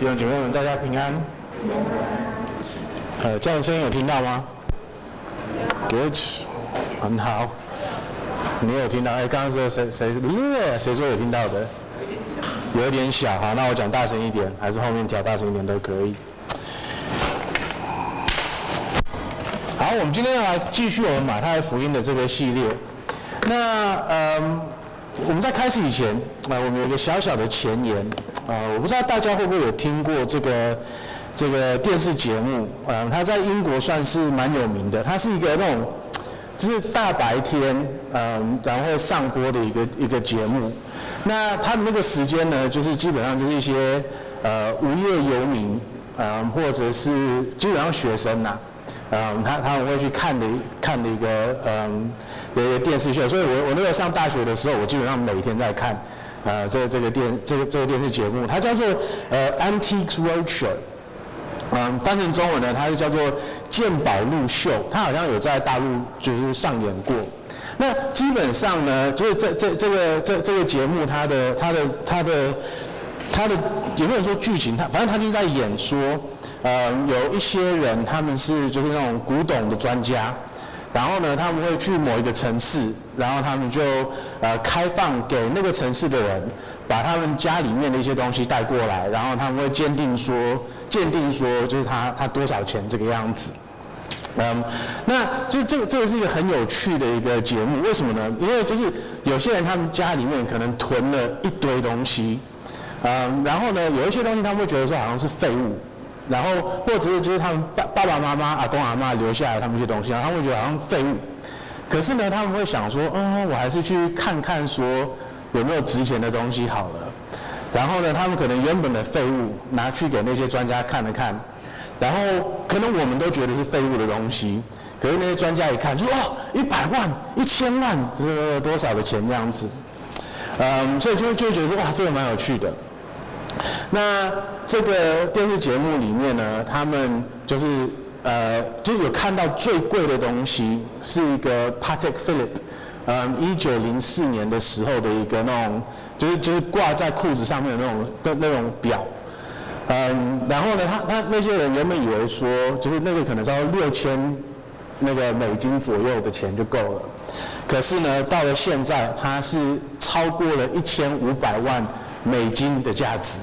弟兄姐妹们，大家平安。呃，这样的声音有听到吗？Good，很好。你有听到？哎，刚刚说谁谁谁谁说有听到的？有点小，好，那我讲大声一点，还是后面调大声一点都可以。好，我们今天要来继续我们马太福音的这个系列。那呃，我们在开始以前，啊、呃，我们有一个小小的前言。啊、呃，我不知道大家会不会有听过这个这个电视节目？啊、呃，它在英国算是蛮有名的。它是一个那种，就是大白天，嗯、然后上播的一个一个节目。那他们那个时间呢，就是基本上就是一些呃无业游民，呃，或者是基本上学生呐、啊，嗯，他他们会去看的看的一个嗯有一个电视秀。所以我我那个上大学的时候，我基本上每天在看，呃，这这个电这个这个电视节目，它叫做呃 Antiques Roadshow，嗯，翻成中文呢，它是叫做鉴宝路秀，它好像有在大陆就是上演过。那基本上呢，就是这这这个这这个节目，它的它的它的它的有没有说剧情？它反正它就是在演说，呃，有一些人他们是就是那种古董的专家，然后呢，他们会去某一个城市，然后他们就呃开放给那个城市的人，把他们家里面的一些东西带过来，然后他们会鉴定说鉴定说就是他他多少钱这个样子。嗯，那就这个这个是一个很有趣的一个节目，为什么呢？因为就是有些人他们家里面可能囤了一堆东西，嗯，然后呢，有一些东西他们会觉得说好像是废物，然后或者是就是他们爸爸爸妈妈、阿公阿嬷留下来他们一些东西，然后他们觉得好像废物，可是呢，他们会想说，嗯，我还是去看看说有没有值钱的东西好了，然后呢，他们可能原本的废物拿去给那些专家看了看。然后可能我们都觉得是废物的东西，可是那些专家一看，就说哦，一百万、一千万，这个多少的钱这样子，嗯，所以就就觉得哇，这个蛮有趣的。那这个电视节目里面呢，他们就是呃，就有看到最贵的东西，是一个 Patek Philippe，嗯，一九零四年的时候的一个那种，就是就是挂在裤子上面的那种的那种表。嗯，然后呢，他他那些人原本以为说，就是那个可能是要六千那个美金左右的钱就够了，可是呢，到了现在，它是超过了一千五百万美金的价值。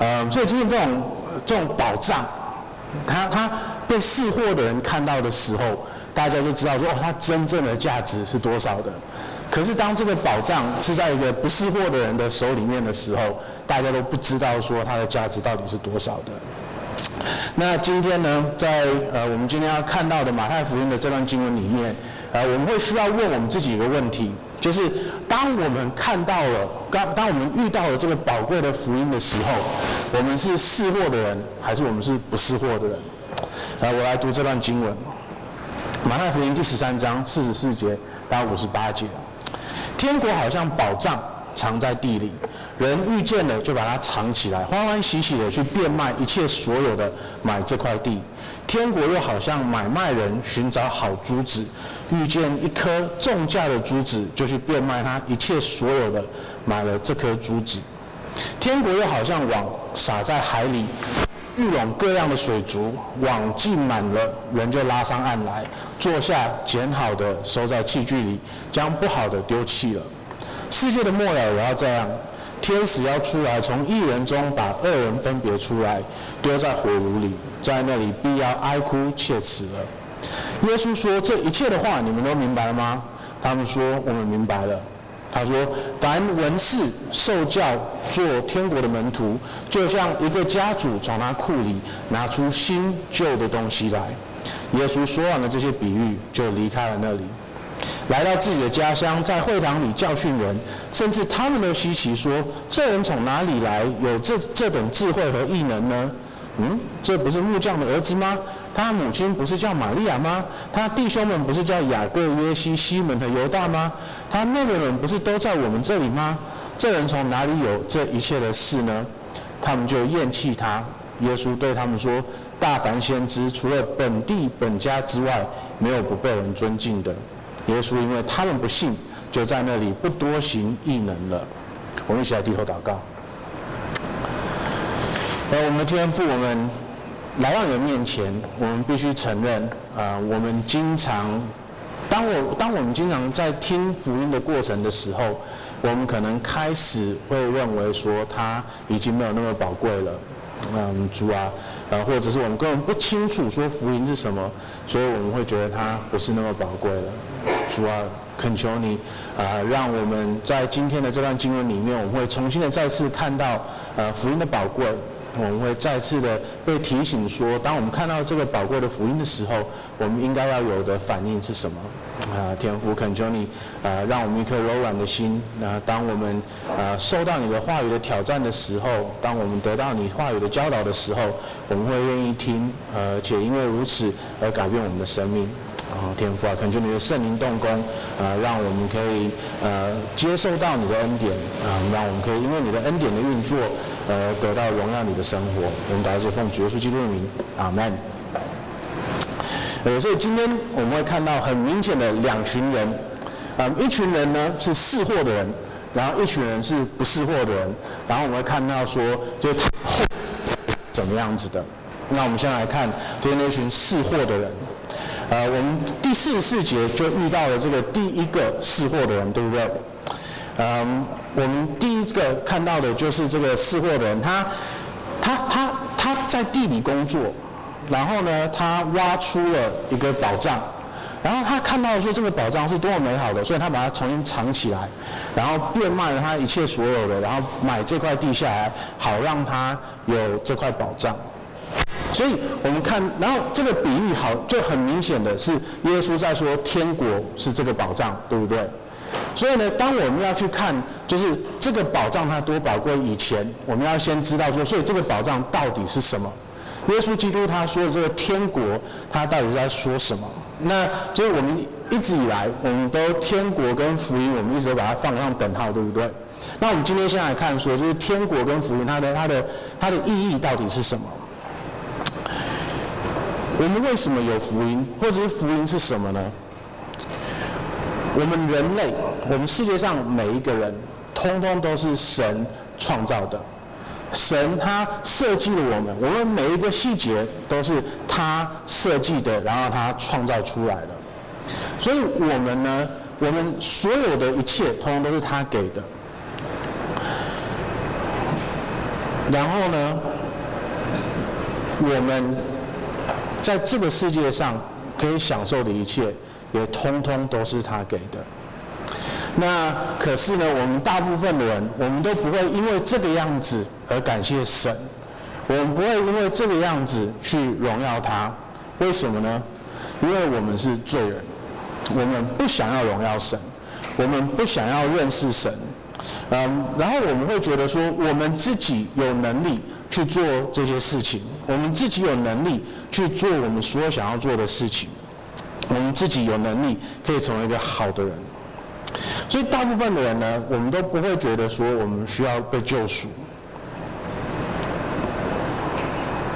嗯，所以今天这种这种宝藏，他他被识货的人看到的时候，大家就知道说，哦，它真正的价值是多少的。可是当这个宝藏是在一个不识货的人的手里面的时候，大家都不知道说它的价值到底是多少的。那今天呢，在呃我们今天要看到的马太福音的这段经文里面，呃我们会需要问我们自己一个问题，就是当我们看到了，当当我们遇到了这个宝贵的福音的时候，我们是识货的人，还是我们是不识货的人？来，我来读这段经文，马太福音第十三章四十四节到五十八节。天国好像宝藏藏在地里，人遇见了就把它藏起来，欢欢喜喜的去变卖一切所有的买这块地。天国又好像买卖人寻找好珠子，遇见一颗重价的珠子，就去变卖他一切所有的买了这颗珠子。天国又好像网撒在海里。聚拢各样的水族，网尽满了，人就拉上岸来，坐下捡好的收在器具里，将不好的丢弃了。世界的末了也要这样，天使要出来，从一人中把恶人分别出来，丢在火炉里，在那里必要哀哭切齿了。耶稣说：“这一切的话，你们都明白了吗？”他们说：“我们明白了。”他说：“凡文士受教做天国的门徒，就像一个家主从他库里拿出新旧的东西来。”耶稣说完了这些比喻，就离开了那里，来到自己的家乡，在会堂里教训人，甚至他们都稀奇说：“这人从哪里来，有这这等智慧和异能呢？嗯，这不是木匠的儿子吗？”他母亲不是叫玛利亚吗？他弟兄们不是叫雅各、约西、西门和犹大吗？他那个人不是都在我们这里吗？这人从哪里有这一切的事呢？他们就厌弃他。耶稣对他们说：“大凡先知，除了本地本家之外，没有不被人尊敬的。”耶稣因为他们不信，就在那里不多行异能了。我们一起来低头祷告。呃，我们的天父，我们来到你的面前，我们必须承认，啊、我们经常，当我当我们经常在听福音的过程的时候，我们可能开始会认为说，它已经没有那么宝贵了。嗯，主啊，呃，或者是我们根本不清楚说福音是什么，所以我们会觉得它不是那么宝贵了。主啊，恳求你，啊、让我们在今天的这段经文里面，我们会重新的再次看到，呃，福音的宝贵。我们会再次的被提醒说，当我们看到这个宝贵的福音的时候，我们应该要有的反应是什么？啊，天父恳求你，啊，让我们一颗柔软的心。那当我们啊受到你的话语的挑战的时候，当我们得到你话语的教导的时候，我们会愿意听，而且因为如此而改变我们的生命。啊，天父啊，恳求你的圣灵动工，啊，让我们可以呃接受到你的恩典，啊，让我们可以因为你的恩典的运作，呃，得到荣耀你的生活。我们祷告奉主耶稣基督的名，阿门。呃，所以今天我们会看到很明显的两群人，啊，一群人呢是识货的人，然后一群人是不识货的人，然后我们会看到说，就是他怎么样子的。那我们先来看，就是那群识货的人。呃，我们第四十四节就遇到了这个第一个识货的人，对不对？嗯，我们第一个看到的就是这个识货的人，他他他他在地里工作，然后呢，他挖出了一个宝藏，然后他看到说这个宝藏是多么美好的，所以他把它重新藏起来，然后变卖了他一切所有的，然后买这块地下来，好让他有这块宝藏。所以我们看，然后这个比喻好，就很明显的是耶稣在说天国是这个宝藏，对不对？所以呢，当我们要去看，就是这个宝藏它多宝贵，以前我们要先知道说，所以这个宝藏到底是什么？耶稣基督他说的这个天国，他到底在说什么？那就是我们一直以来，我们都天国跟福音，我们一直都把它放上等号，对不对？那我们今天先来看说，就是天国跟福音，它的它的它的意义到底是什么？我们为什么有福音，或者是福音是什么呢？我们人类，我们世界上每一个人，通通都是神创造的。神他设计了我们，我们每一个细节都是他设计的，然后他创造出来的。所以，我们呢，我们所有的一切，通通都是他给的。然后呢，我们。在这个世界上可以享受的一切，也通通都是他给的。那可是呢，我们大部分的人，我们都不会因为这个样子而感谢神，我们不会因为这个样子去荣耀他。为什么呢？因为我们是罪人，我们不想要荣耀神，我们不想要认识神。嗯，然后我们会觉得说，我们自己有能力去做这些事情，我们自己有能力。去做我们所有想要做的事情，我们自己有能力可以成为一个好的人，所以大部分的人呢，我们都不会觉得说我们需要被救赎，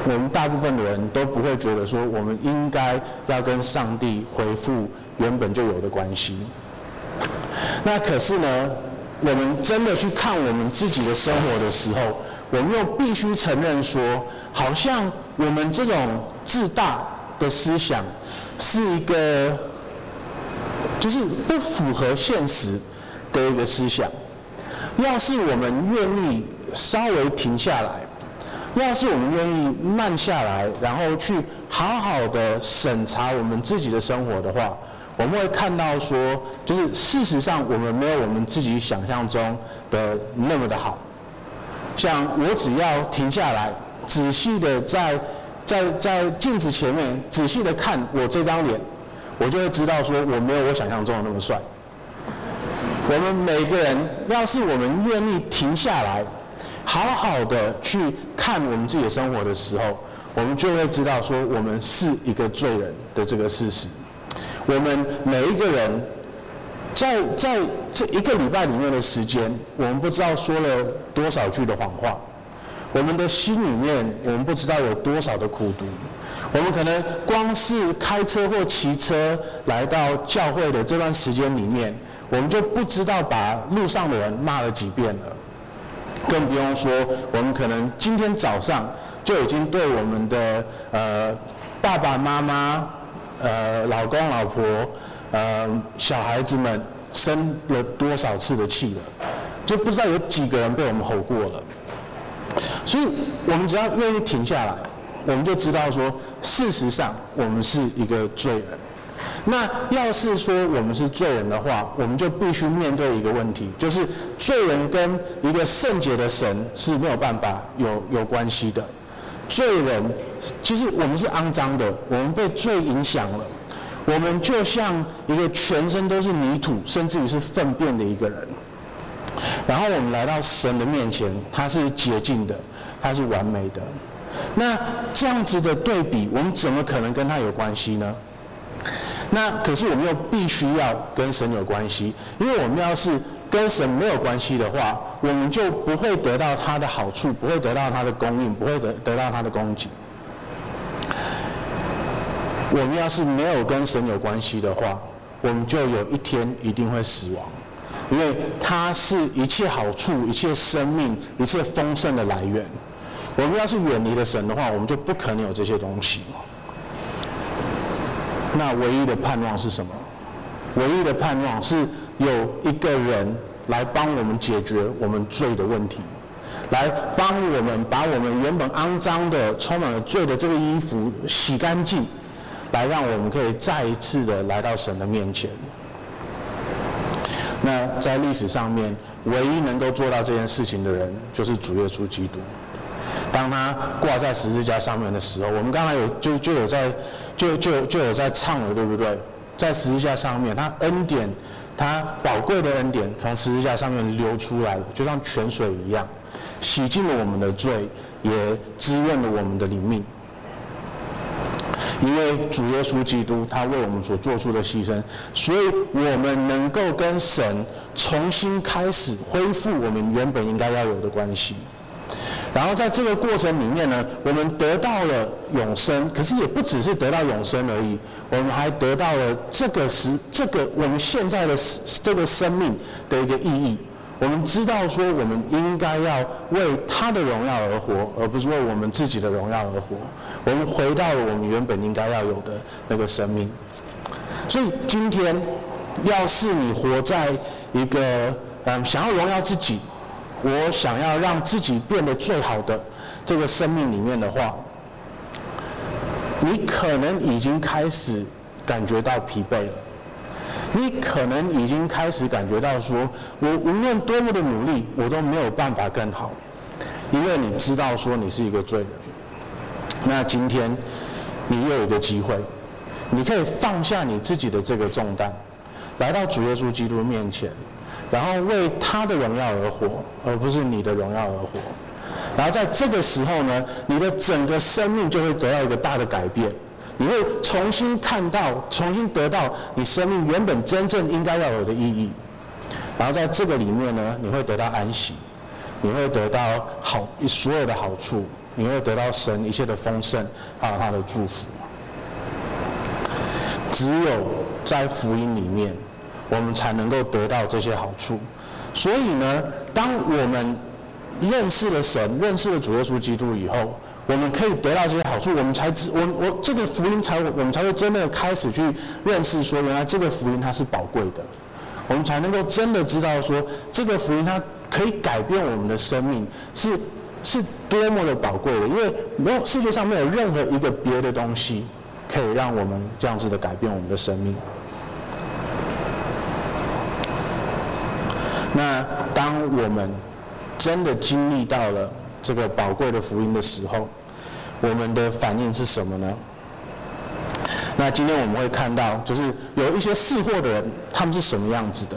我们大部分的人都不会觉得说我们应该要跟上帝恢复原本就有的关系。那可是呢，我们真的去看我们自己的生活的时候，我们又必须承认说，好像我们这种自大的思想是一个，就是不符合现实的一个思想。要是我们愿意稍微停下来，要是我们愿意慢下来，然后去好好的审查我们自己的生活的话，我们会看到说，就是事实上我们没有我们自己想象中的那么的好。像我只要停下来，仔细的在在在镜子前面仔细的看我这张脸，我就会知道说我没有我想象中的那么帅。我们每个人，要是我们愿意停下来，好好的去看我们自己的生活的时候，我们就会知道说我们是一个罪人的这个事实。我们每一个人。在在这一个礼拜里面的时间，我们不知道说了多少句的谎话，我们的心里面，我们不知道有多少的苦毒，我们可能光是开车或骑车来到教会的这段时间里面，我们就不知道把路上的人骂了几遍了，更不用说我们可能今天早上就已经对我们的呃爸爸妈妈、呃老公老婆、呃小孩子们生了多少次的气了，就不知道有几个人被我们吼过了。所以，我们只要愿意停下来，我们就知道说，事实上我们是一个罪人。那要是说我们是罪人的话，我们就必须面对一个问题，就是罪人跟一个圣洁的神是没有办法有有关系的。罪人其实我们是肮脏的，我们被罪影响了，我们就像一个全身都是泥土，甚至于是粪便的一个人。然后我们来到神的面前，他是洁净的，他是完美的。那这样子的对比，我们怎么可能跟他有关系呢？那可是我们又必须要跟神有关系，因为我们要是跟神没有关系的话，我们就不会得到他的好处，不会得到他的供应，不会得得到他的供给。我们要是没有跟神有关系的话，我们就有一天一定会死亡，因为它是一切好处、一切生命、一切丰盛的来源。我们要是远离了神的话，我们就不可能有这些东西。那唯一的盼望是什么？唯一的盼望是有一个人来帮我们解决我们罪的问题，来帮我们把我们原本肮脏的、充满了罪的这个衣服洗干净，来让我们可以再一次的来到神的面前。那在历史上面，唯一能够做到这件事情的人，就是主耶稣基督。当他挂在十字架上面的时候，我们刚才有就就有在就就就有在唱了，对不对？在十字架上面，他恩典，他宝贵的恩典从十字架上面流出来了，就像泉水一样，洗净了我们的罪，也滋润了我们的灵命。因为主耶稣基督他为我们所做出的牺牲，所以我们能够跟神重新开始恢复我们原本应该要有的关系。然后在这个过程里面呢，我们得到了永生，可是也不只是得到永生而已，我们还得到了这个时这个我们现在的这个生命的一个意义。我们知道说，我们应该要为他的荣耀而活，而不是为我们自己的荣耀而活。我们回到了我们原本应该要有的那个生命。所以今天，要是你活在一个嗯想要荣耀自己。我想要让自己变得最好的这个生命里面的话，你可能已经开始感觉到疲惫了。你可能已经开始感觉到说，我无论多么的努力，我都没有办法更好，因为你知道说你是一个罪人。那今天你又有一个机会，你可以放下你自己的这个重担，来到主耶稣基督面前。然后为他的荣耀而活，而不是你的荣耀而活。然后在这个时候呢，你的整个生命就会得到一个大的改变。你会重新看到，重新得到你生命原本真正应该要有的意义。然后在这个里面呢，你会得到安息，你会得到好所有的好处，你会得到神一切的丰盛，还有他的祝福。只有在福音里面。我们才能够得到这些好处，所以呢，当我们认识了神，认识了主耶稣基督以后，我们可以得到这些好处，我们才知我我这个福音才我们才会真的开始去认识说，原来这个福音它是宝贵的，我们才能够真的知道说，这个福音它可以改变我们的生命，是是多么的宝贵的，因为没有世界上没有任何一个别的东西可以让我们这样子的改变我们的生命。那当我们真的经历到了这个宝贵的福音的时候，我们的反应是什么呢？那今天我们会看到，就是有一些识货的人，他们是什么样子的？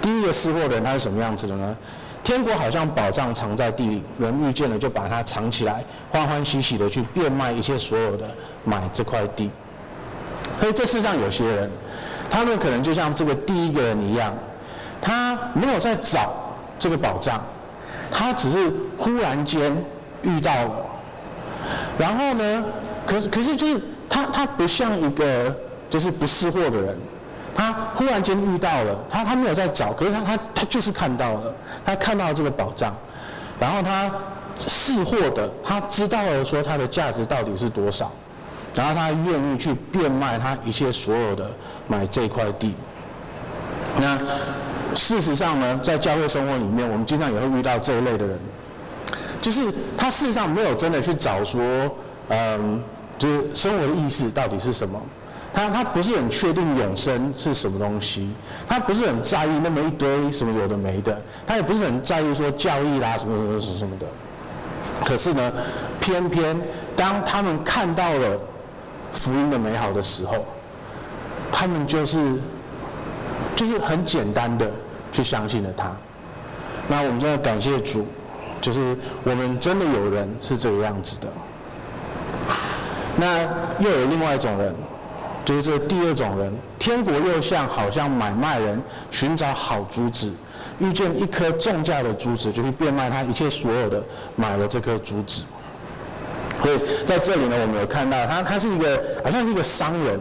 第一个识货的人他是什么样子的呢？天国好像宝藏藏在地里，人遇见了就把它藏起来，欢欢喜喜的去变卖一切所有的，买这块地。所以这世上有些人，他们可能就像这个第一个人一样。他没有在找这个宝藏，他只是忽然间遇到了，然后呢，可是可是就是他他不像一个就是不识货的人，他忽然间遇到了，他他没有在找，可是他他他就是看到了，他看到了这个宝藏，然后他识货的，他知道了说它的价值到底是多少，然后他愿意去变卖他一切所有的买这块地。那事实上呢，在教会生活里面，我们经常也会遇到这一类的人，就是他事实上没有真的去找说，嗯，就是生活的意思到底是什么。他他不是很确定永生是什么东西，他不是很在意那么一堆什么有的没的，他也不是很在意说教义啦什么什么什么什么的。可是呢，偏偏当他们看到了福音的美好的时候，他们就是就是很简单的去相信了他。那我们真的感谢主，就是我们真的有人是这个样子的。那又有另外一种人。就是这第二种人，天国又像好像买卖人寻找好珠子，遇见一颗重价的珠子，就去变卖他一切所有的，买了这颗珠子。所以在这里呢，我们有看到他，他是一个好像是一个商人，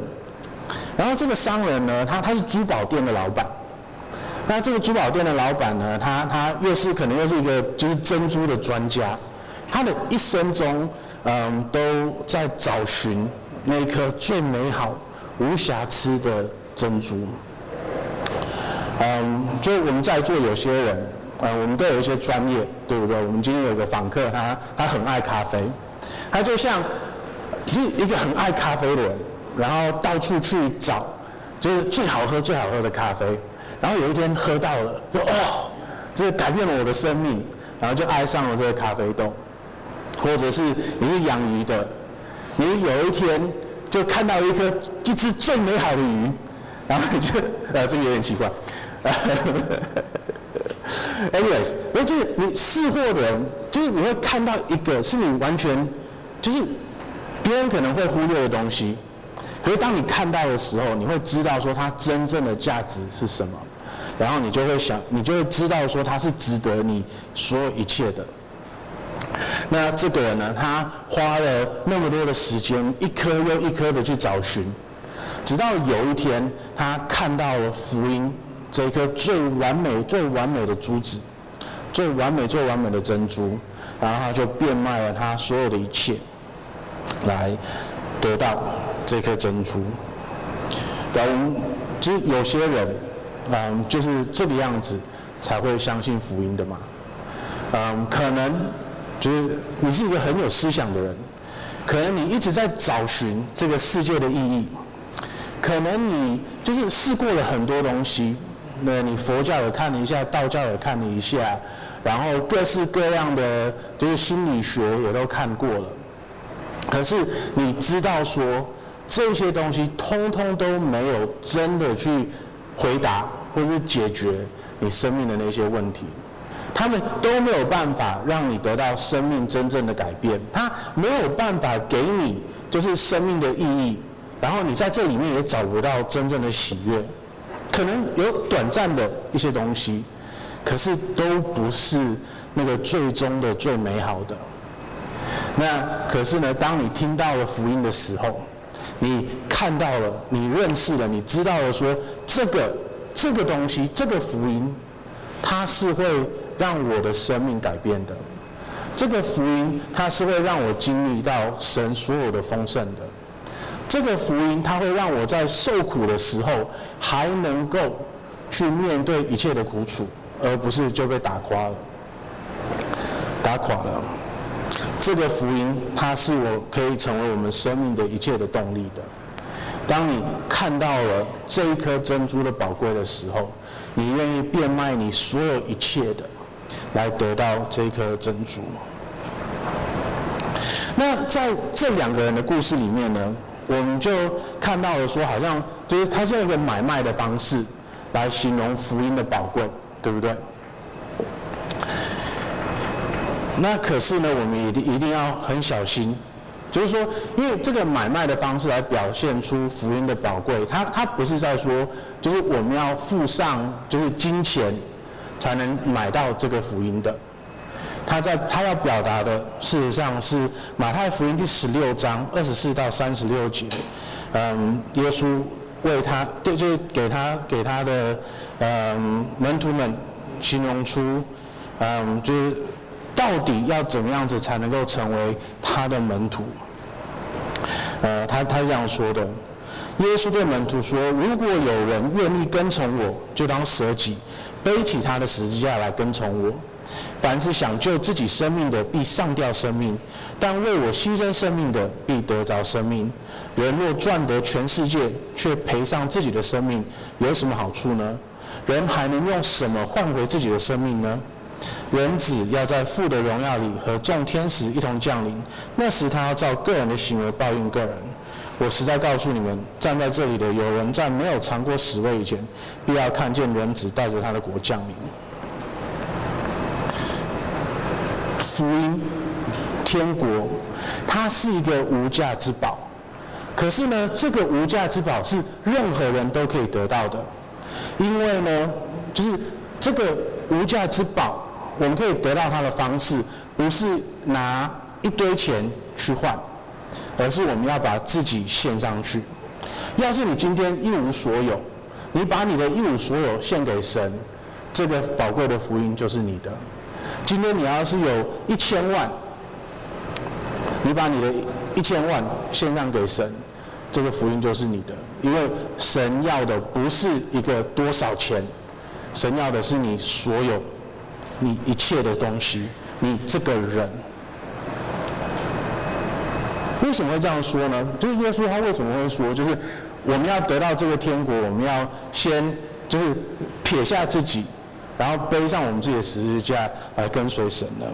然后这个商人呢，他他是珠宝店的老板。那这个珠宝店的老板呢，他他又是可能又是一个就是珍珠的专家，他的一生中，嗯，都在找寻那颗最美好。无瑕疵的珍珠，嗯，就我们在座有些人，呃，我们都有一些专业，对不对？我们今天有个访客，他他很爱咖啡，他就像一一个很爱咖啡的人，然后到处去找，就是最好喝最好喝的咖啡，然后有一天喝到了，就哦，这改变了我的生命，然后就爱上了这个咖啡豆，或者是你是养鱼的，你有一天。就看到一颗一只最美好的鱼，然后你就呃，这个有点奇怪。Anyways，而且你试货的人，就是你会看到一个是你完全就是别人可能会忽略的东西，可是当你看到的时候，你会知道说它真正的价值是什么，然后你就会想，你就会知道说它是值得你所有一切的。那这个人呢，他花了那么多的时间，一颗又一颗的去找寻，直到有一天，他看到了福音这一颗最完美、最完美的珠子，最完美、最完美的珍珠，然后他就变卖了他所有的一切，来得到这颗珍珠。然后，就是有些人，嗯，就是这个样子才会相信福音的嘛，嗯，可能。就是你是一个很有思想的人，可能你一直在找寻这个世界的意义，可能你就是试过了很多东西，那你佛教也看了一下，道教也看了一下，然后各式各样的就是心理学也都看过了，可是你知道说这些东西通通都没有真的去回答或者是解决你生命的那些问题。他们都没有办法让你得到生命真正的改变，他没有办法给你就是生命的意义，然后你在这里面也找不到真正的喜悦，可能有短暂的一些东西，可是都不是那个最终的最美好的。那可是呢，当你听到了福音的时候，你看到了，你认识了，你知道了说这个这个东西，这个福音，它是会。让我的生命改变的，这个福音，它是会让我经历到神所有的丰盛的。这个福音，它会让我在受苦的时候，还能够去面对一切的苦楚，而不是就被打垮了。打垮了。这个福音，它是我可以成为我们生命的一切的动力的。当你看到了这一颗珍珠的宝贵的时候，你愿意变卖你所有一切的。来得到这颗珍珠。那在这两个人的故事里面呢，我们就看到了说，好像就是他是用一个买卖的方式来形容福音的宝贵，对不对？那可是呢，我们一定一定要很小心，就是说，因为这个买卖的方式来表现出福音的宝贵，他他不是在说，就是我们要付上就是金钱。才能买到这个福音的。他在他要表达的，事实上是马太福音第十六章二十四到三十六节。嗯，耶稣为他，对，就是给他给他的嗯门徒们形容出，嗯，就是到底要怎么样子才能够成为他的门徒？呃，他他是这样说的：耶稣对门徒说，如果有人愿意跟从我，就当舍己，背起他的十字架来跟从我。凡是想救自己生命的，必上吊生命；但为我牺牲生命的，必得着生命。人若赚得全世界，却赔上自己的生命，有什么好处呢？人还能用什么换回自己的生命呢？人子要在父的荣耀里和众天使一同降临，那时他要照个人的行为报应个人。我实在告诉你们，站在这里的有人在没有尝过死味以前，必要看见人子带着他的国降临。福音，天国，它是一个无价之宝。可是呢，这个无价之宝是任何人都可以得到的，因为呢，就是这个无价之宝，我们可以得到它的方式，不是拿一堆钱去换，而是我们要把自己献上去。要是你今天一无所有，你把你的一无所有献给神，这个宝贵的福音就是你的。今天你要是有一千万，你把你的一千万献上给神，这个福音就是你的，因为神要的不是一个多少钱，神要的是你所有，你一切的东西，你这个人。为什么会这样说呢？就是耶稣他为什么会说，就是我们要得到这个天国，我们要先就是撇下自己。然后背上我们自己的十字架来跟随神呢，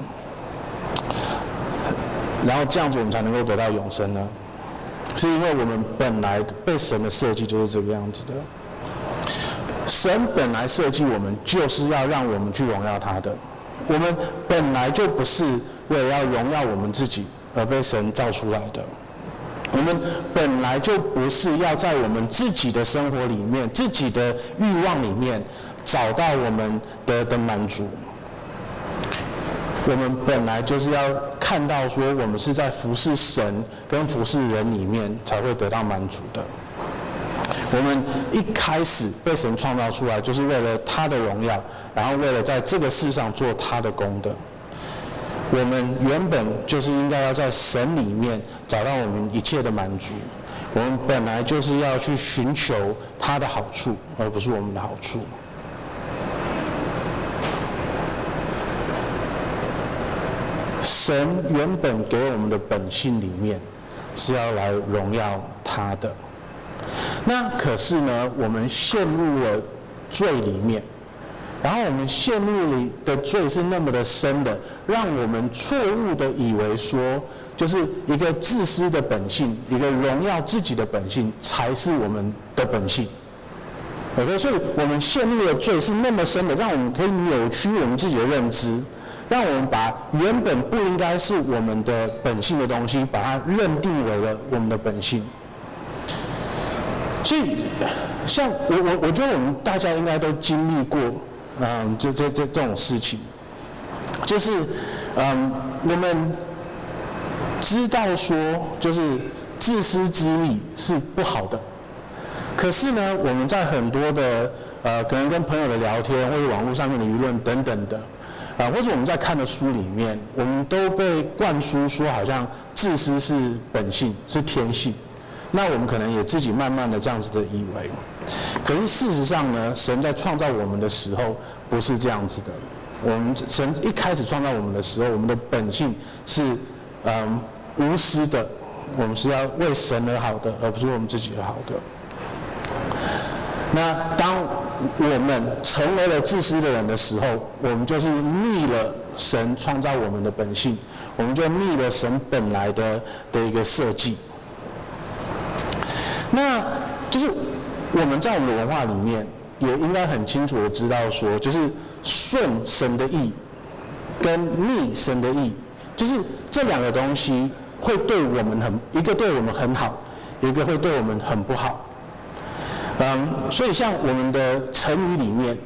然后这样子我们才能够得到永生呢，是因为我们本来被神的设计就是这个样子的。神本来设计我们就是要让我们去荣耀他的，我们本来就不是为了要荣耀我们自己而被神造出来的，我们本来就不是要在我们自己的生活里面、自己的欲望里面。找到我们的的满足，我们本来就是要看到说，我们是在服侍神跟服侍人里面才会得到满足的。我们一开始被神创造出来，就是为了他的荣耀，然后为了在这个世上做他的功德。我们原本就是应该要在神里面找到我们一切的满足。我们本来就是要去寻求他的好处，而不是我们的好处。神原本给我们的本性里面是要来荣耀他的，那可是呢，我们陷入了罪里面，然后我们陷入里的罪是那么的深的，让我们错误的以为说，就是一个自私的本性，一个荣耀自己的本性才是我们的本性。OK，所以我们陷入的罪是那么深的，让我们可以扭曲我们自己的认知。让我们把原本不应该是我们的本性的东西，把它认定为了我们的本性。所以，像我我我觉得我们大家应该都经历过，嗯，这这这这种事情，就是嗯，我们知道说，就是自私自利是不好的，可是呢，我们在很多的呃，可能跟朋友的聊天，或者网络上面的舆论等等的。啊，或者我们在看的书里面，我们都被灌输说，好像自私是本性，是天性。那我们可能也自己慢慢的这样子的以为。可是事实上呢，神在创造我们的时候不是这样子的。我们神一开始创造我们的时候，我们的本性是嗯无私的，我们是要为神而好的，而不是为我们自己而好的。那当我们成为了自私的人的时候，我们就是逆了神创造我们的本性，我们就逆了神本来的的一个设计。那就是我们在我们的文化里面也应该很清楚的知道说，就是顺神的意跟逆神的意，就是这两个东西会对我们很，一个对我们很好，一个会对我们很不好。嗯，所以像我们的成语里面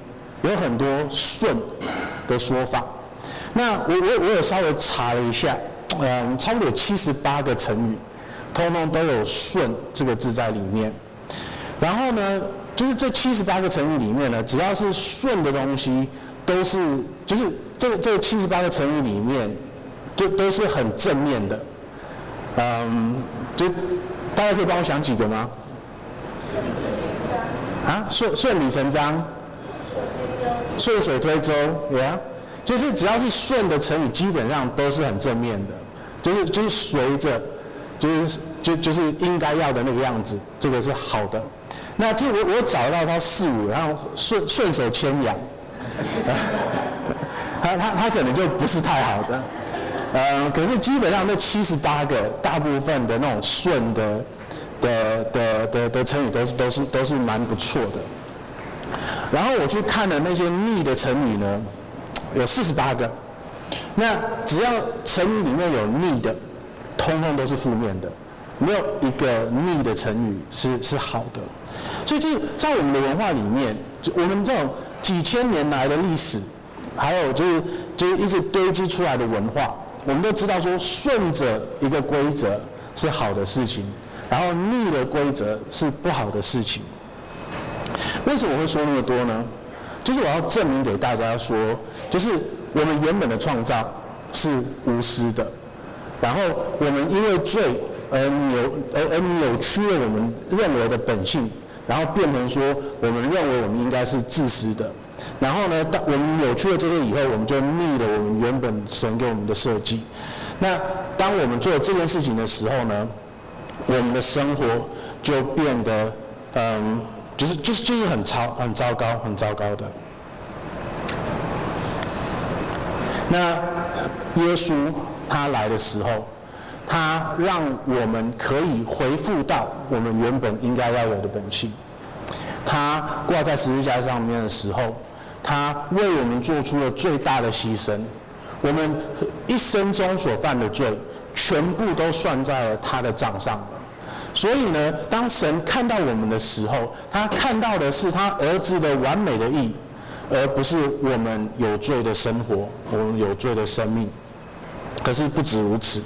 有很多“顺”的说法。那我我我有稍微查了一下，嗯，差不多有七十八个成语，通通都有“顺”这个字在里面。然后呢，就是这七十八个成语里面呢，只要是顺的东西，都是就是这这七十八个成语里面，就都是很正面的。嗯，就大家可以帮我想几个吗？啊，顺顺理成章，顺水推舟，对啊，就是只要是顺的成语，基本上都是很正面的，就是就是随着，就是就就是应该要的那个样子，这个是好的。那就我我找到他四五，然后顺顺手牵羊，他他他可能就不是太好的，呃，可是基本上那七十八个，大部分的那种顺的。的的的的成语都是都是都是蛮不错的，然后我去看了那些逆的成语呢，有四十八个，那只要成语里面有逆的，通通都是负面的，没有一个逆的成语是是好的，所以就是在我们的文化里面，就我们这种几千年来的历史，还有就是就是一直堆积出来的文化，我们都知道说顺着一个规则是好的事情。然后逆的规则是不好的事情。为什么我会说那么多呢？就是我要证明给大家说，就是我们原本的创造是无私的，然后我们因为罪而扭而而扭曲了我们认为的本性，然后变成说我们认为我们应该是自私的。然后呢，当我们扭曲了这个以后，我们就逆了我们原本神给我们的设计。那当我们做这件事情的时候呢，我们的生活就变得，嗯，就是就是就是很糟很糟糕很糟糕的。那耶稣他来的时候，他让我们可以回复到我们原本应该要有的本性。他挂在十字架上面的时候，他为我们做出了最大的牺牲。我们一生中所犯的罪，全部都算在了他的账上了。所以呢，当神看到我们的时候，他看到的是他儿子的完美的义，而不是我们有罪的生活，我们有罪的生命。可是不止如此，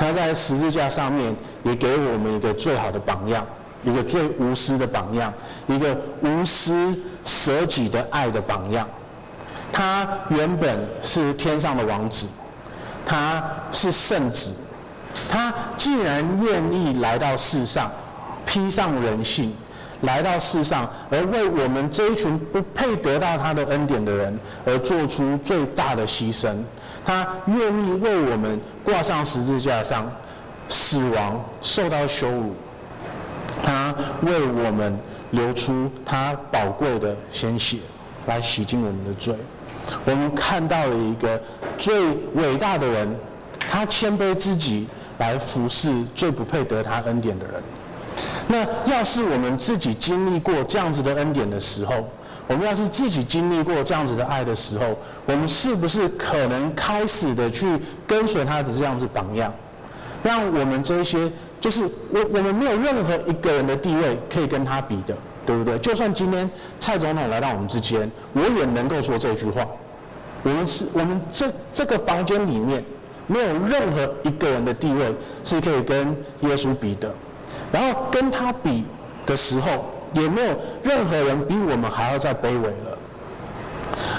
他在十字架上面也给我们一个最好的榜样，一个最无私的榜样，一个无私舍己的爱的榜样。他原本是天上的王子，他是圣子。他既然愿意来到世上，披上人性，来到世上，而为我们这一群不配得到他的恩典的人，而做出最大的牺牲。他愿意为我们挂上十字架上，死亡，受到羞辱。他为我们流出他宝贵的鲜血，来洗净我们的罪。我们看到了一个最伟大的人，他谦卑自己。来服侍最不配得他恩典的人。那要是我们自己经历过这样子的恩典的时候，我们要是自己经历过这样子的爱的时候，我们是不是可能开始的去跟随他的这样子榜样，让我们这些就是我我们没有任何一个人的地位可以跟他比的，对不对？就算今天蔡总统来到我们之间，我也能够说这句话。我们是我们这这个房间里面。没有任何一个人的地位是可以跟耶稣比的，然后跟他比的时候，也没有任何人比我们还要再卑微了。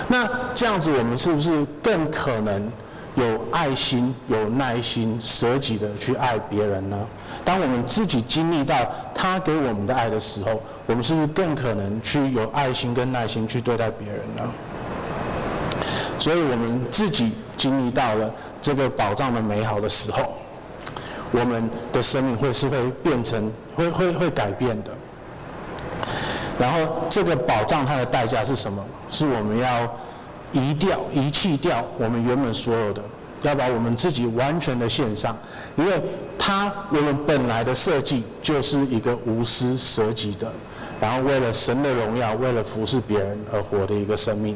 那这样子，我们是不是更可能有爱心、有耐心、舍己的去爱别人呢？当我们自己经历到他给我们的爱的时候，我们是不是更可能去有爱心跟耐心去对待别人呢？所以我们自己经历到了。这个宝藏的美好的时候，我们的生命会是会变成会会会改变的。然后这个宝藏它的代价是什么？是我们要移掉、遗弃掉我们原本所有的，要把我们自己完全的献上，因为它我们本来的设计就是一个无私舍己的，然后为了神的荣耀、为了服侍别人而活的一个生命。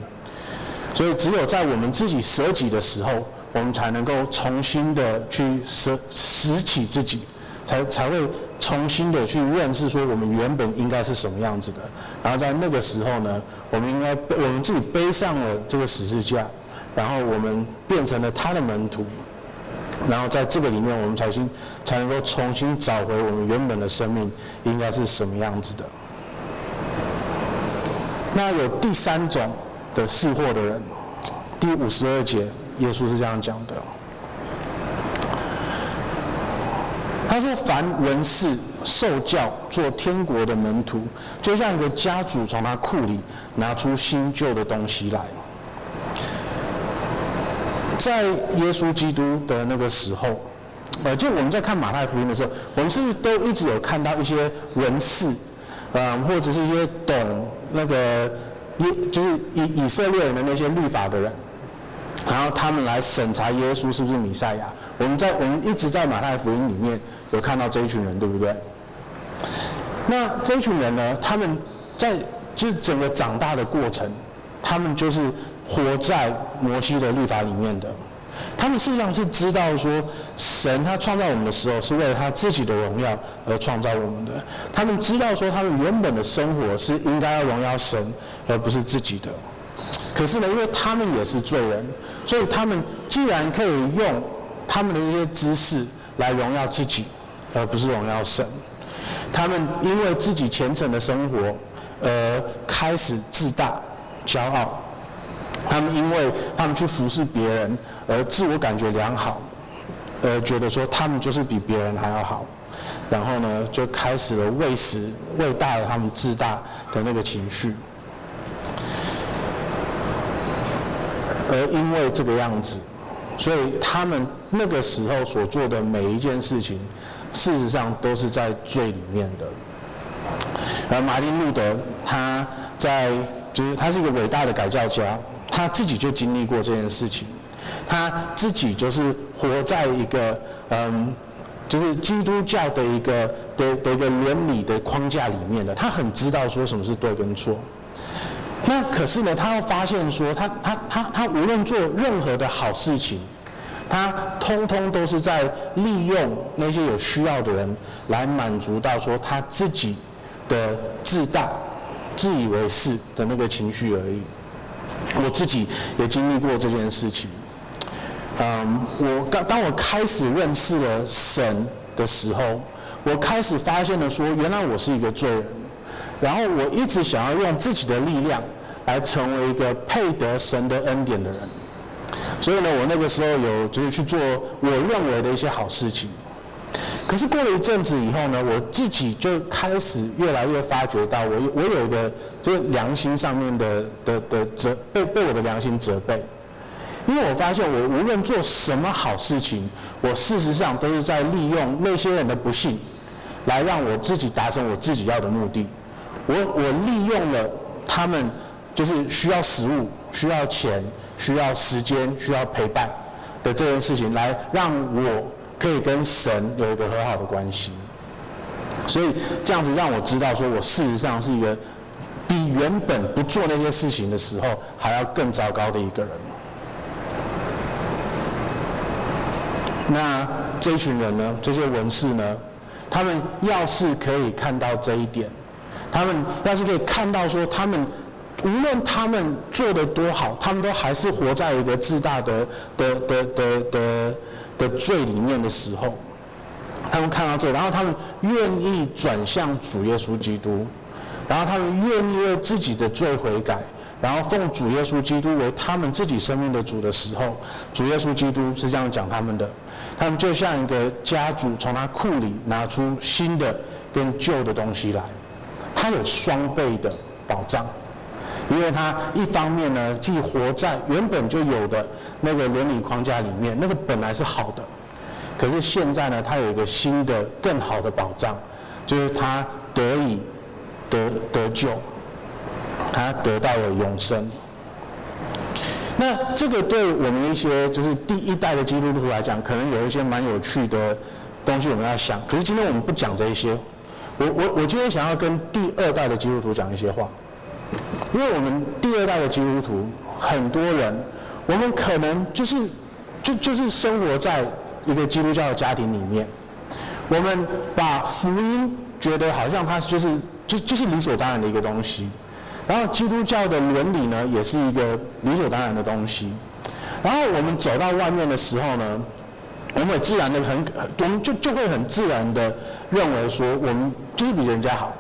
所以只有在我们自己舍己的时候。我们才能够重新的去舍拾起自己，才才会重新的去认识说我们原本应该是什么样子的。然后在那个时候呢，我们应该我们自己背上了这个十字架，然后我们变成了他的门徒。然后在这个里面，我们才新才能够重新找回我们原本的生命应该是什么样子的。那有第三种的试货的人。第五十二节，耶稣是这样讲的。他说：“凡文士受教做天国的门徒，就像一个家主从他库里拿出新旧的东西来。”在耶稣基督的那个时候，呃，就我们在看马太福音的时候，我们是不是都一直有看到一些文士，呃，或者是一些懂那个以就是以以色列人的那些律法的人，然后他们来审查耶稣是不是弥赛亚？我们在我们一直在马太福音里面有看到这一群人，对不对？那这一群人呢，他们在就是整个长大的过程，他们就是。活在摩西的律法里面的，他们实际上是知道说，神他创造我们的时候是为了他自己的荣耀而创造我们的。他们知道说，他们原本的生活是应该要荣耀神，而不是自己的。可是呢，因为他们也是罪人，所以他们既然可以用他们的一些知识来荣耀自己，而不是荣耀神，他们因为自己虔诚的生活而开始自大、骄傲。他们因为他们去服侍别人而自我感觉良好，而，觉得说他们就是比别人还要好，然后呢，就开始了喂食喂大了他们自大的那个情绪，而因为这个样子，所以他们那个时候所做的每一件事情，事实上都是在罪里面的。而马丁路德他在就是他是一个伟大的改教家。他自己就经历过这件事情，他自己就是活在一个嗯，就是基督教的一个的的一个伦理的框架里面的，他很知道说什么是对跟错。那可是呢，他会发现说他，他他他他无论做任何的好事情，他通通都是在利用那些有需要的人来满足到说他自己的自大、自以为是的那个情绪而已。我自己也经历过这件事情。嗯，我刚当我开始认识了神的时候，我开始发现了说，原来我是一个罪人。然后我一直想要用自己的力量来成为一个配得神的恩典的人。所以呢，我那个时候有就是去做我认为的一些好事情。可是过了一阵子以后呢，我自己就开始越来越发觉到我，我我有一个就是良心上面的的的责被被我的良心责备，因为我发现我无论做什么好事情，我事实上都是在利用那些人的不幸，来让我自己达成我自己要的目的。我我利用了他们就是需要食物、需要钱、需要时间、需要陪伴的这件事情，来让我。可以跟神有一个很好的关系，所以这样子让我知道，说我事实上是一个比原本不做那些事情的时候还要更糟糕的一个人。那这群人呢？这些文士呢？他们要是可以看到这一点，他们要是可以看到说，他们无论他们做的多好，他们都还是活在一个自大的的的的的。的罪里面的时候，他们看到这，然后他们愿意转向主耶稣基督，然后他们愿意为自己的罪悔改，然后奉主耶稣基督为他们自己生命的主的时候，主耶稣基督是这样讲他们的，他们就像一个家主从他库里拿出新的跟旧的东西来，他有双倍的保障。因为他一方面呢，既活在原本就有的那个伦理框架里面，那个本来是好的，可是现在呢，他有一个新的、更好的保障，就是他得以得得救，他得到了永生。那这个对我们一些就是第一代的基督徒来讲，可能有一些蛮有趣的东西我们要想。可是今天我们不讲这一些，我我我今天想要跟第二代的基督徒讲一些话。因为我们第二代的基督徒，很多人，我们可能就是，就就是生活在一个基督教的家庭里面，我们把福音觉得好像它就是就就是理所当然的一个东西，然后基督教的伦理呢，也是一个理所当然的东西，然后我们走到外面的时候呢，我们也自然的很，我们就就会很自然的认为说，我们就是比人家好。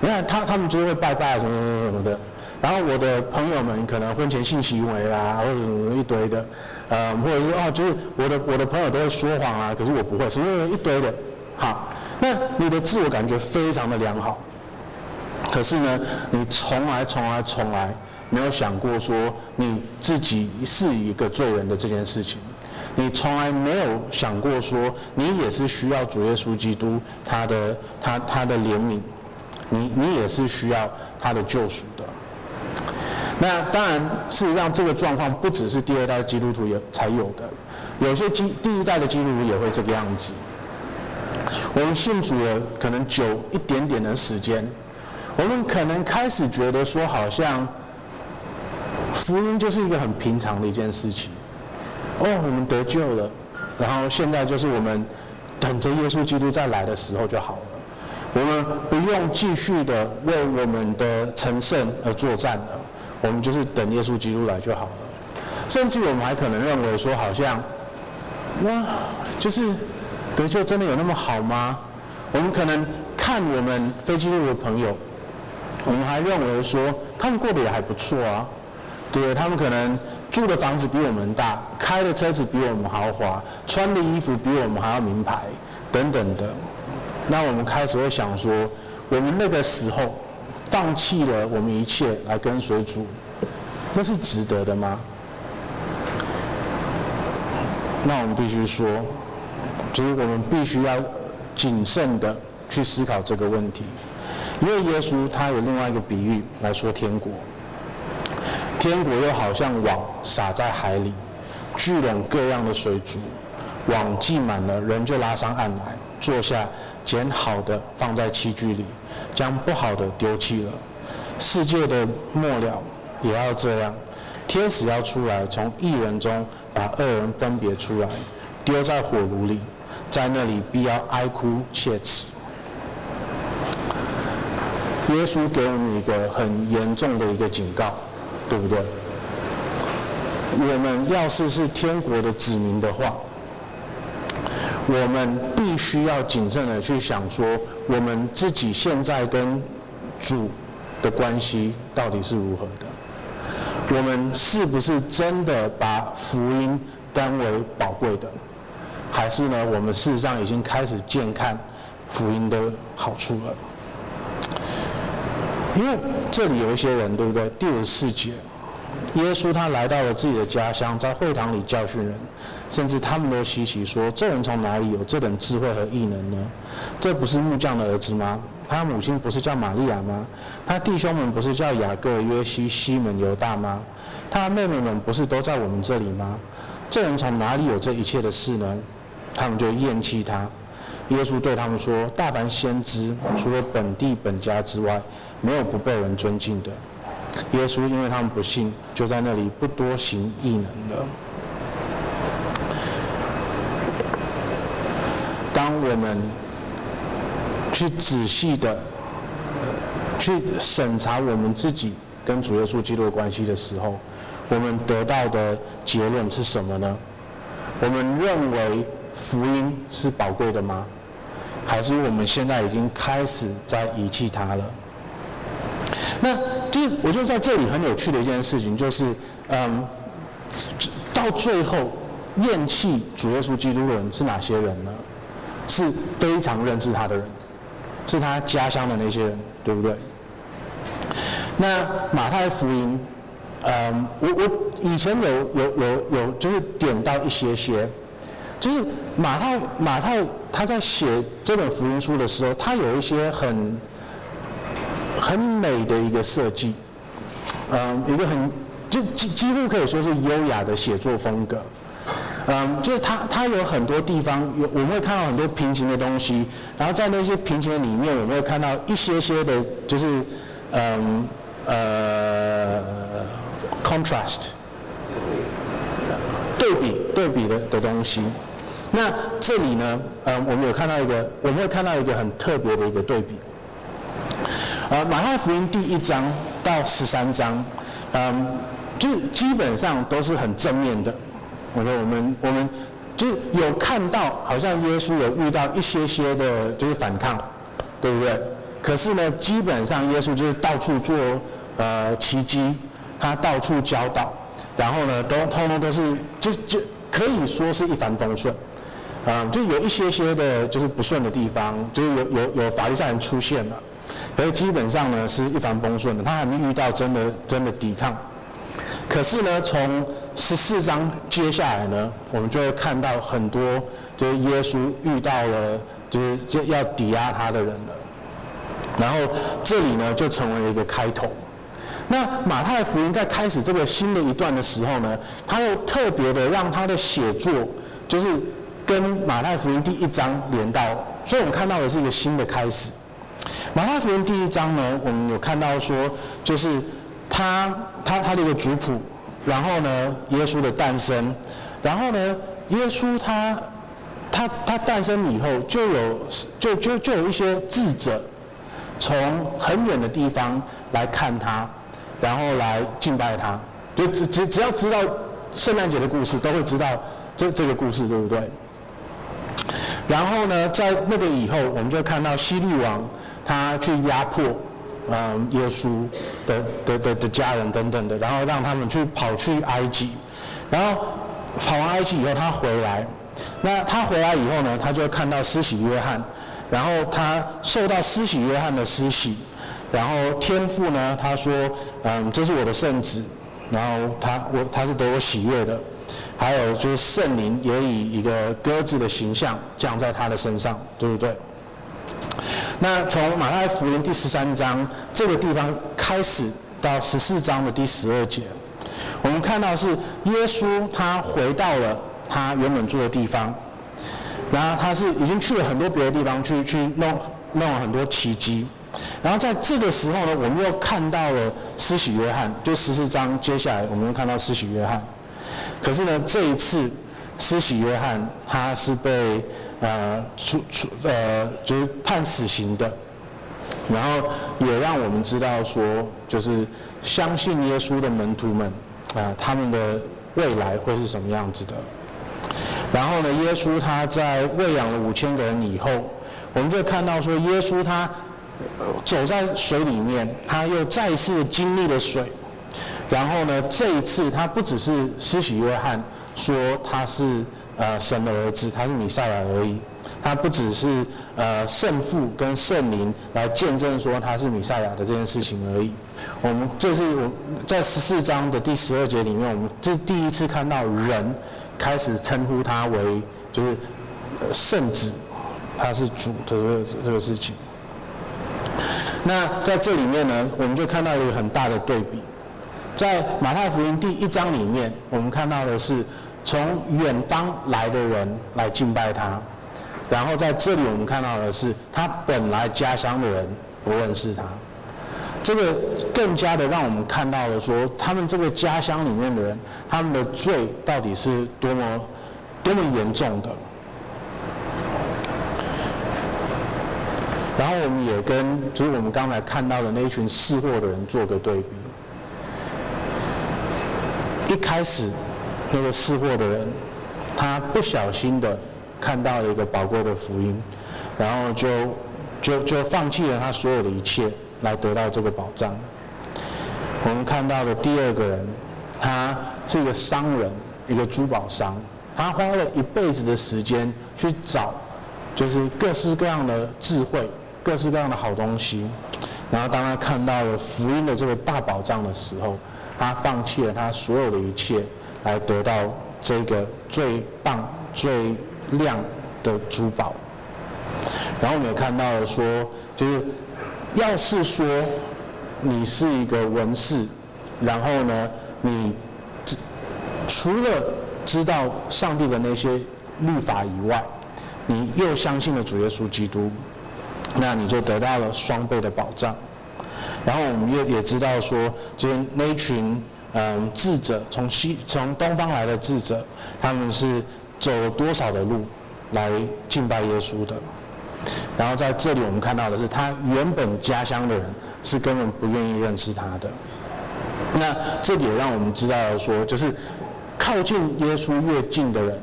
你看他他们就会拜拜什么什么什么的，然后我的朋友们可能婚前性行为啦，或者什么一堆的，呃，或者是哦，就是我的我的朋友都会说谎啊，可是我不会，是因为一堆的。好，那你的自我感觉非常的良好，可是呢，你从来从来从来没有想过说你自己是一个罪人的这件事情，你从来没有想过说你也是需要主耶稣基督他的他他的怜悯，你你也是需要他的救赎的。那当然，事实上这个状况不只是第二代基督徒也才有的，有些基第一代的基督徒也会这个样子。我们信主了可能久一点点的时间，我们可能开始觉得说，好像福音就是一个很平常的一件事情。哦，我们得救了，然后现在就是我们等着耶稣基督再来的时候就好了。我们不用继续的为我们的成圣而作战了。我们就是等耶稣基督来就好了，甚至我们还可能认为说，好像，那就是得救真的有那么好吗？我们可能看我们非基督的朋友，我们还认为说，他们过得也还不错啊，对，他们可能住的房子比我们大，开的车子比我们豪华，穿的衣服比我们还要名牌，等等的。那我们开始会想说，我们那个时候。放弃了我们一切来跟随主，那是值得的吗？那我们必须说，就是我们必须要谨慎的去思考这个问题，因为耶稣他有另外一个比喻来说天国，天国又好像网撒在海里，聚拢各样的水族，网计满了，人就拉上岸来，坐下，捡好的放在器具里。将不好的丢弃了，世界的末了也要这样，天使要出来，从一人中把恶人分别出来，丢在火炉里，在那里必要哀哭切齿。耶稣给我们一个很严重的一个警告，对不对？我们要是是天国的子民的话，我们必须要谨慎的去想说，我们自己现在跟主的关系到底是如何的？我们是不是真的把福音当为宝贵的？还是呢，我们事实上已经开始见看福音的好处了？因为这里有一些人，对不对？第五十四节，耶稣他来到了自己的家乡，在会堂里教训人。甚至他们都稀奇说：“这人从哪里有这等智慧和异能呢？这不是木匠的儿子吗？他母亲不是叫玛利亚吗？他弟兄们不是叫雅各、约西、西门、犹大吗？他妹妹们不是都在我们这里吗？这人从哪里有这一切的事呢？”他们就厌弃他。耶稣对他们说：“大凡先知，除了本地本家之外，没有不被人尊敬的。”耶稣因为他们不信，就在那里不多行异能了。当我们去仔细的去审查我们自己跟主耶稣基督的关系的时候，我们得到的结论是什么呢？我们认为福音是宝贵的吗？还是我们现在已经开始在遗弃它了？那就是我觉得在这里很有趣的一件事情，就是嗯，到最后厌弃主耶稣基督的人是哪些人呢？是非常认识他的人，是他家乡的那些人，对不对？那马太福音，嗯，我我以前有有有有就是点到一些些，就是马太马太他在写这本福音书的时候，他有一些很很美的一个设计，嗯，一个很就几几乎可以说是优雅的写作风格。嗯，就是它，它有很多地方有，我们会看到很多平行的东西，然后在那些平行的里面，我们会看到一些些的，就是，嗯，呃，contrast，对比对比的的东西。那这里呢，嗯，我们有看到一个，我们会看到一个很特别的一个对比。呃，马太福音第一章到十三章，嗯，就基本上都是很正面的。我说我们我们就是有看到，好像耶稣有遇到一些些的，就是反抗，对不对？可是呢，基本上耶稣就是到处做呃奇迹，他到处教导，然后呢，都通通都是就就可以说是一帆风顺，啊、呃，就有一些些的就是不顺的地方，就是有有有法律上人出现了，所以基本上呢是一帆风顺的，他还没遇到真的真的抵抗。可是呢，从十四章接下来呢，我们就会看到很多，就是耶稣遇到了，就是就要抵押他的人了。然后这里呢，就成为了一个开头。那马太福音在开始这个新的一段的时候呢，他又特别的让他的写作，就是跟马太福音第一章连到，所以我们看到的是一个新的开始。马太福音第一章呢，我们有看到说，就是。他他他的一个族谱，然后呢，耶稣的诞生，然后呢，耶稣他他他诞生以后，就有就就就有一些智者从很远的地方来看他，然后来敬拜他，就只只只要知道圣诞节的故事，都会知道这这个故事，对不对？然后呢，在那个以后，我们就看到希律王他去压迫。嗯，耶稣的的的的家人等等的，然后让他们去跑去埃及，然后跑完埃及以后，他回来。那他回来以后呢，他就看到施洗约翰，然后他受到施洗约翰的施洗，然后天父呢，他说，嗯，这是我的圣子，然后他我他是得我喜悦的，还有就是圣灵也以一个鸽子的形象降在他的身上，对不对？那从马太福音第十三章这个地方开始到十四章的第十二节，我们看到是耶稣他回到了他原本住的地方，然后他是已经去了很多别的地方去去弄弄了很多奇迹，然后在这个时候呢，我们又看到了施洗约翰，就十四章接下来我们又看到施洗约翰，可是呢这一次施洗约翰他是被。呃，处处呃，就是判死刑的，然后也让我们知道说，就是相信耶稣的门徒们啊、他们的未来会是什么样子的。然后呢，耶稣他在喂养了五千个人以后，我们就看到说，耶稣他走在水里面，他又再次经历了水。然后呢，这一次他不只是施洗约翰说他是。呃，神的儿子，他是弥赛亚而已。他不只是呃圣父跟圣灵来见证说他是弥赛亚的这件事情而已。我们这是我在十四章的第十二节里面，我们这第一次看到人开始称呼他为就是圣子，他是主的这个这个事情。那在这里面呢，我们就看到一个很大的对比，在马太福音第一章里面，我们看到的是。从远方来的人来敬拜他，然后在这里我们看到的是他本来家乡的人不认识他，这个更加的让我们看到了说他们这个家乡里面的人，他们的罪到底是多么多么严重的。然后我们也跟就是我们刚才看到的那一群识货的人做个对比，一开始。那个识货的人，他不小心的看到了一个宝贵的福音，然后就就就放弃了他所有的一切来得到这个宝藏。我们看到的第二个人，他是一个商人，一个珠宝商，他花了一辈子的时间去找，就是各式各样的智慧，各式各样的好东西，然后当他看到了福音的这个大宝藏的时候，他放弃了他所有的一切。来得到这个最棒、最亮的珠宝。然后我们也看到了说，就是要是说你是一个文士，然后呢，你除了知道上帝的那些律法以外，你又相信了主耶稣基督，那你就得到了双倍的保障。然后我们也也知道说，就是那群。嗯，智者从西从东方来的智者，他们是走了多少的路来敬拜耶稣的？然后在这里我们看到的是，他原本家乡的人是根本不愿意认识他的。那这里也让我们知道了说，就是靠近耶稣越近的人，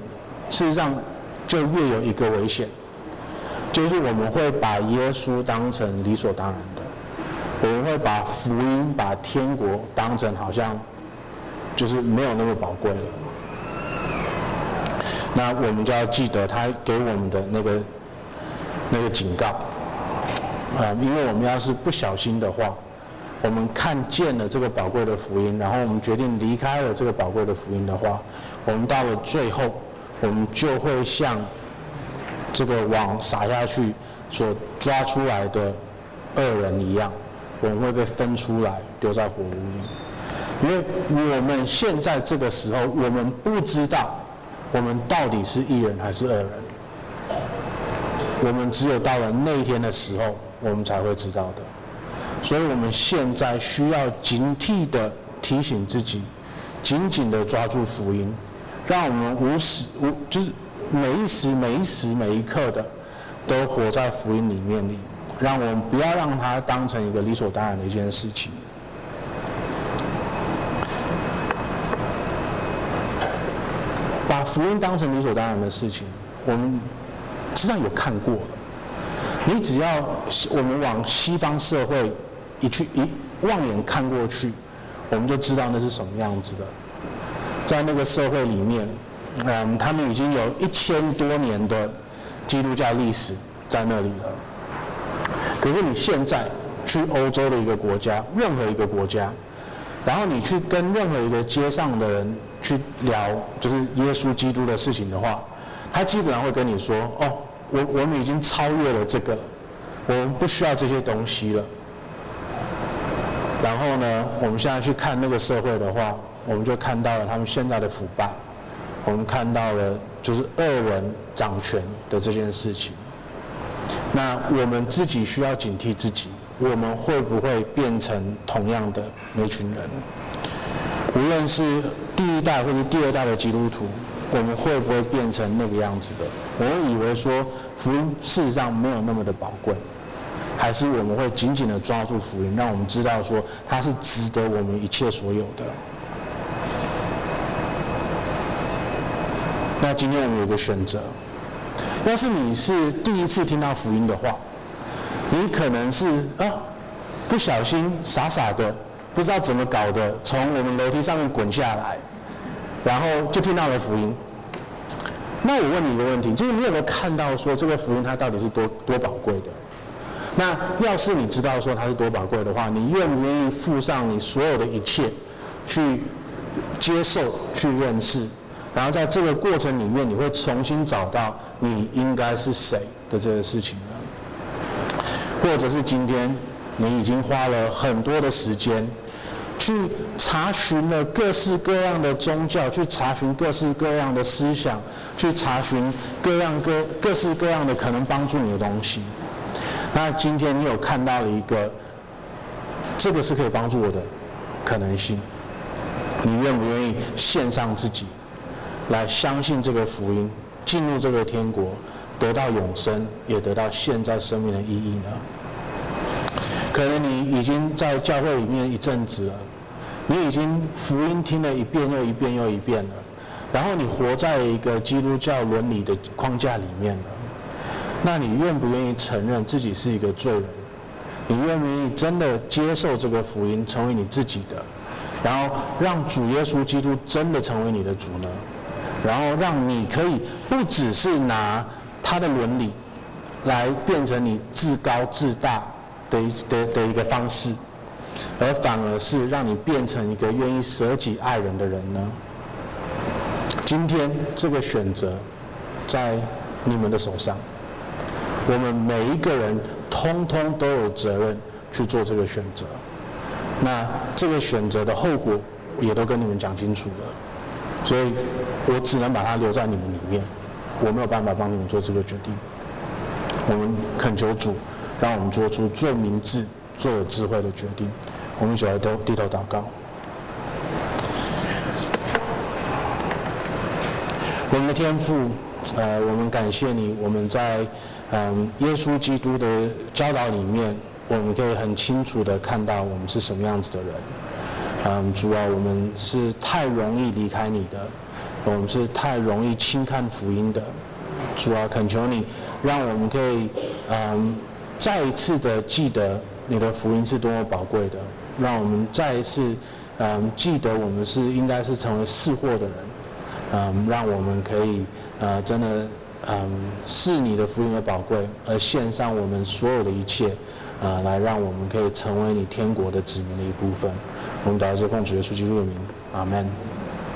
事实上就越有一个危险，就是我们会把耶稣当成理所当然的。我们会把福音、把天国当成好像就是没有那么宝贵了。那我们就要记得他给我们的那个那个警告啊，因为我们要是不小心的话，我们看见了这个宝贵的福音，然后我们决定离开了这个宝贵的福音的话，我们到了最后，我们就会像这个网撒下去所抓出来的恶人一样，我们会被分出来丢在火炉里。因为我们现在这个时候，我们不知道我们到底是一人还是二人，我们只有到了那一天的时候，我们才会知道的。所以，我们现在需要警惕的提醒自己，紧紧的抓住福音，让我们无时无就是每一时每一时每一刻的都活在福音里面里，让我们不要让它当成一个理所当然的一件事情。福音当成理所当然的事情，我们实际上有看过了。你只要我们往西方社会。一去一望眼看过去，我们就知道那是什么样子的。在那个社会里面，嗯，他们已经有一千多年的基督教历史在那里了。可是你现在去欧洲的一个国家，任何一个国家，然后你去跟任何一个街上的人去聊，就是耶稣基督的事情的话，他基本上会跟你说：“哦，我我们已经超越了这个，我们不需要这些东西了。”然后呢，我们现在去看那个社会的话，我们就看到了他们现在的腐败，我们看到了就是恶人掌权的这件事情。那我们自己需要警惕自己，我们会不会变成同样的那群人？无论是第一代或者第二代的基督徒，我们会不会变成那个样子的？我们以为说福音事实上没有那么的宝贵。还是我们会紧紧的抓住福音，让我们知道说它是值得我们一切所有的。那今天我们有个选择，要是你是第一次听到福音的话，你可能是啊不小心傻傻的不知道怎么搞的，从我们楼梯上面滚下来，然后就听到了福音。那我问你一个问题，就是你有没有看到说这个福音它到底是多多宝贵的？那要是你知道说它是多宝贵的话，你愿不愿意付上你所有的一切，去接受、去认识，然后在这个过程里面，你会重新找到你应该是谁的这个事情呢？或者是今天你已经花了很多的时间，去查询了各式各样的宗教，去查询各式各样的思想，去查询各样各各式各样的可能帮助你的东西。那今天你有看到了一个，这个是可以帮助我的可能性，你愿不愿意献上自己，来相信这个福音，进入这个天国，得到永生，也得到现在生命的意义呢？可能你已经在教会里面一阵子了，你已经福音听了一遍又一遍又一遍了，然后你活在一个基督教伦理的框架里面了。那你愿不愿意承认自己是一个罪人？你愿不愿意真的接受这个福音，成为你自己的，然后让主耶稣基督真的成为你的主呢？然后让你可以不只是拿他的伦理来变成你自高自大的的的一个方式，而反而是让你变成一个愿意舍己爱人的人呢？今天这个选择在你们的手上。我们每一个人通通都有责任去做这个选择，那这个选择的后果也都跟你们讲清楚了，所以我只能把它留在你们里面，我没有办法帮你们做这个决定。我们恳求主，让我们做出最明智、最有智慧的决定。我们一起来都低头祷告。我们的天父，呃，我们感谢你，我们在。嗯，耶稣基督的教导里面，我们可以很清楚的看到我们是什么样子的人。嗯，主啊，我们是太容易离开你的，我们是太容易轻看福音的。主啊，恳求你，让我们可以嗯再一次的记得你的福音是多么宝贵的，让我们再一次，嗯，记得我们是应该是成为识货的人，嗯，让我们可以，呃，真的，嗯，视你的福音为宝贵，而献上我们所有的一切，呃，来让我们可以成为你天国的子民的一部分。我们祷告，奉主耶稣基督的名，阿门。